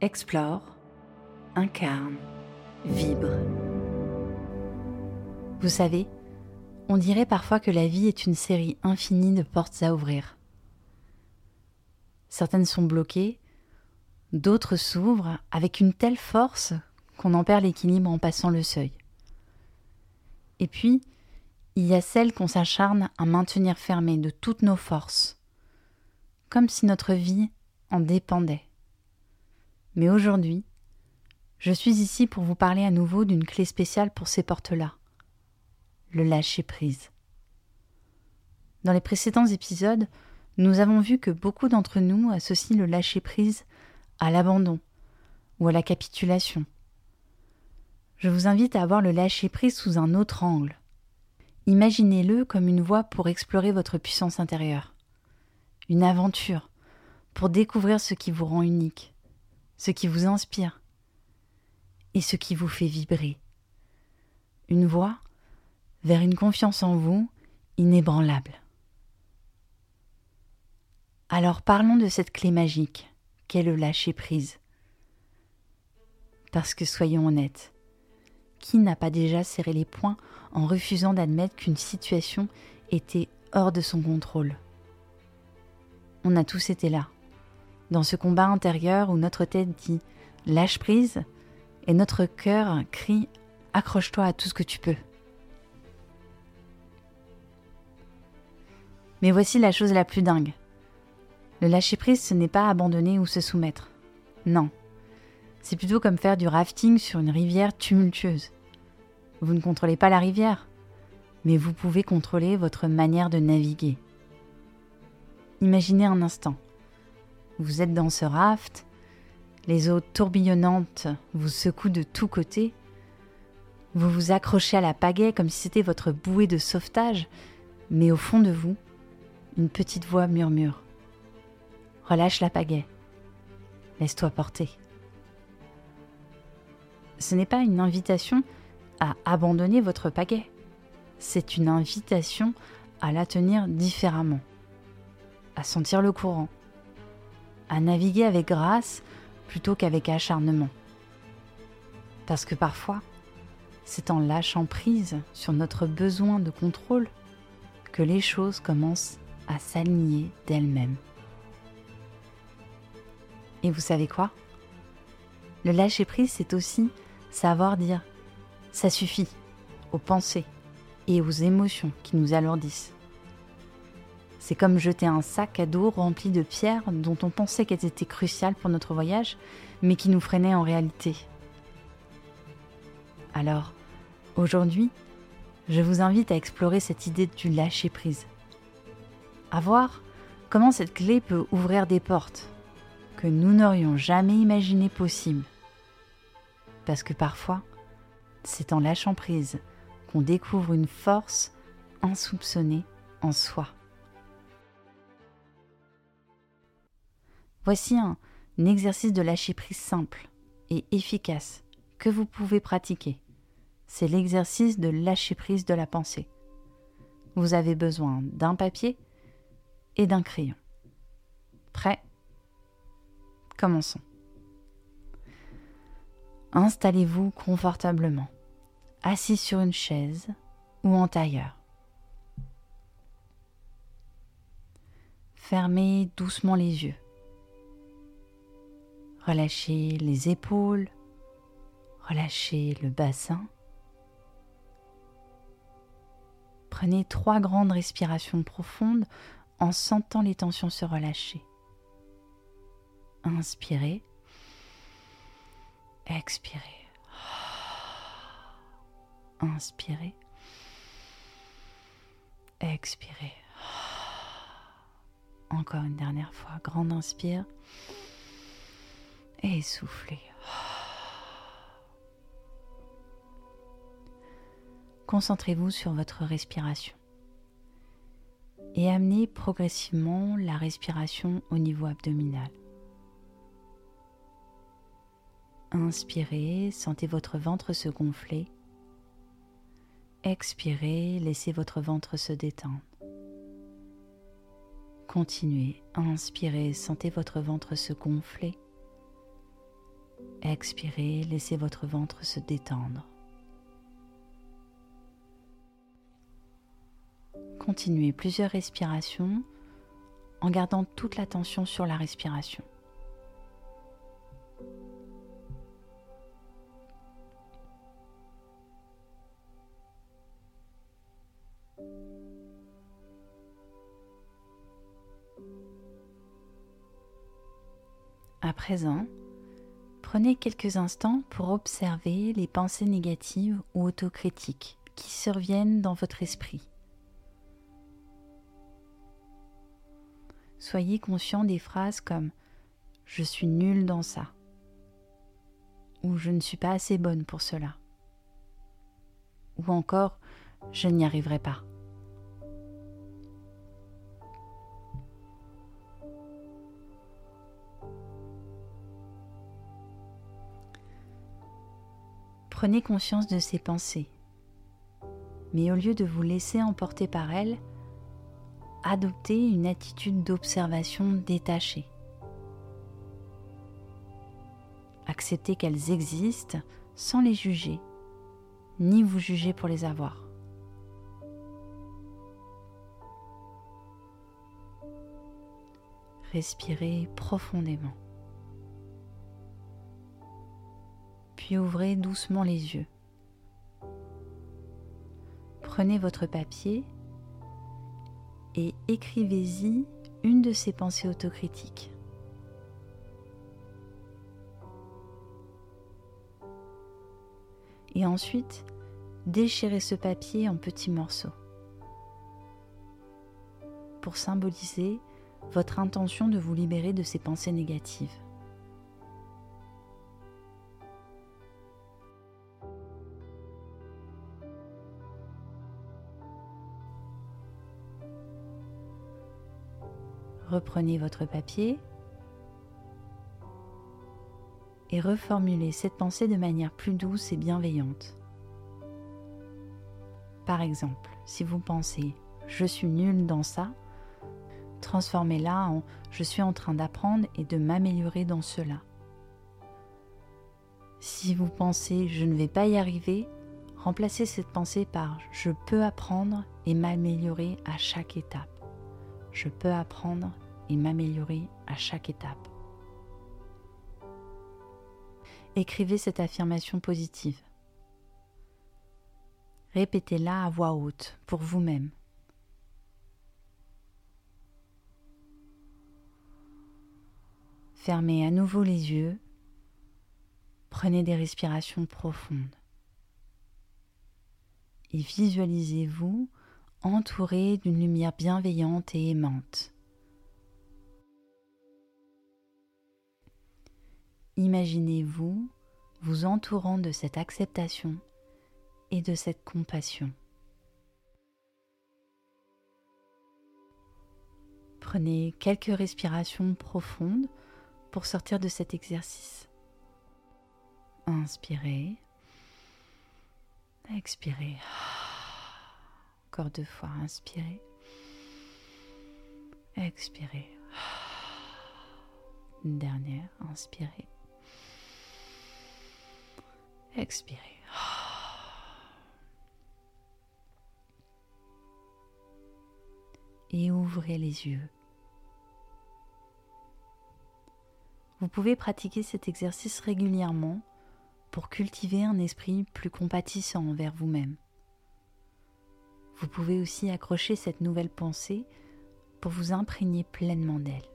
Explore, incarne, vibre. Vous savez, on dirait parfois que la vie est une série infinie de portes à ouvrir. Certaines sont bloquées, d'autres s'ouvrent avec une telle force qu'on en perd l'équilibre en passant le seuil. Et puis, il y a celles qu'on s'acharne à maintenir fermées de toutes nos forces, comme si notre vie en dépendait. Mais aujourd'hui, je suis ici pour vous parler à nouveau d'une clé spéciale pour ces portes-là, le lâcher-prise. Dans les précédents épisodes, nous avons vu que beaucoup d'entre nous associent le lâcher-prise à l'abandon ou à la capitulation. Je vous invite à avoir le lâcher-prise sous un autre angle. Imaginez-le comme une voie pour explorer votre puissance intérieure, une aventure pour découvrir ce qui vous rend unique, ce qui vous inspire et ce qui vous fait vibrer. Une voie vers une confiance en vous inébranlable. Alors parlons de cette clé magique qu'est le lâcher prise. Parce que soyons honnêtes, qui n'a pas déjà serré les poings en refusant d'admettre qu'une situation était hors de son contrôle? On a tous été là, dans ce combat intérieur où notre tête dit lâche prise et notre cœur crie accroche-toi à tout ce que tu peux. Mais voici la chose la plus dingue. Le lâcher prise, ce n'est pas abandonner ou se soumettre. Non. C'est plutôt comme faire du rafting sur une rivière tumultueuse. Vous ne contrôlez pas la rivière, mais vous pouvez contrôler votre manière de naviguer. Imaginez un instant. Vous êtes dans ce raft, les eaux tourbillonnantes vous secouent de tous côtés, vous vous accrochez à la pagaie comme si c'était votre bouée de sauvetage, mais au fond de vous, une petite voix murmure. Relâche la pagaie. Laisse-toi porter. Ce n'est pas une invitation à abandonner votre pagaie. C'est une invitation à la tenir différemment, à sentir le courant, à naviguer avec grâce plutôt qu'avec acharnement. Parce que parfois, c'est en lâchant prise sur notre besoin de contrôle que les choses commencent à s'aligner d'elles-mêmes. Et vous savez quoi? Le lâcher-prise, c'est aussi savoir dire ça suffit aux pensées et aux émotions qui nous alourdissent. C'est comme jeter un sac à dos rempli de pierres dont on pensait qu'elles étaient cruciales pour notre voyage, mais qui nous freinaient en réalité. Alors, aujourd'hui, je vous invite à explorer cette idée du lâcher-prise. À voir comment cette clé peut ouvrir des portes que nous n'aurions jamais imaginées possibles. Parce que parfois, c'est en lâchant prise qu'on découvre une force insoupçonnée en soi. Voici un, exercice de lâcher prise simple et efficace que vous pouvez pratiquer. C'est l'exercice de lâcher prise de la pensée. Vous avez besoin d'un papier et d'un crayon. Prêt? Commençons. Installez-vous confortablement, assis sur une chaise ou en tailleur. Fermez doucement les yeux. Relâchez les épaules, relâchez le bassin. Prenez trois grandes respirations profondes en sentant les tensions se relâcher. Inspirez, expirez. Inspirez, expirez. Encore une dernière fois, grande inspire et soufflez. Concentrez-vous sur votre respiration et amenez progressivement la respiration au niveau abdominal. Inspirez, sentez votre ventre se gonfler. Expirez, laissez votre ventre se détendre. Continuez, inspirez, sentez votre ventre se gonfler. Expirez, laissez votre ventre se détendre. Continuez plusieurs respirations en gardant toute l'attention sur la respiration. À présent, prenez quelques instants pour observer les pensées négatives ou autocritiques qui surviennent dans votre esprit. Soyez conscient des phrases comme ⁇ Je suis nul dans ça ⁇ ou ⁇ Je ne suis pas assez bonne pour cela ⁇ ou encore ⁇ Je n'y arriverai pas ⁇ Prenez conscience de ces pensées, mais au lieu de vous laisser emporter par elles, adoptez une attitude d'observation détachée. Acceptez qu'elles existent sans les juger, ni vous juger pour les avoir. Respirez profondément. Ouvrez doucement les yeux. Prenez votre papier et écrivez-y une de ces pensées autocritiques. Et ensuite, déchirez ce papier en petits morceaux pour symboliser votre intention de vous libérer de ces pensées négatives. Reprenez votre papier et reformulez cette pensée de manière plus douce et bienveillante. Par exemple, si vous pensez je suis nul dans ça, transformez-la en je suis en train d'apprendre et de m'améliorer dans cela. Si vous pensez je ne vais pas y arriver, remplacez cette pensée par je peux apprendre et m'améliorer à chaque étape. Je peux apprendre et m'améliorer à chaque étape. Écrivez cette affirmation positive. Répétez-la à voix haute pour vous-même. Fermez à nouveau les yeux. Prenez des respirations profondes. Et visualisez-vous entouré d'une lumière bienveillante et aimante. Imaginez-vous vous entourant de cette acceptation et de cette compassion. Prenez quelques respirations profondes pour sortir de cet exercice. Inspirez. Expirez. Encore deux fois. Inspirez. Expirez. Une dernière. Inspirez. Expirez. Et ouvrez les yeux. Vous pouvez pratiquer cet exercice régulièrement pour cultiver un esprit plus compatissant envers vous-même. Vous pouvez aussi accrocher cette nouvelle pensée pour vous imprégner pleinement d'elle.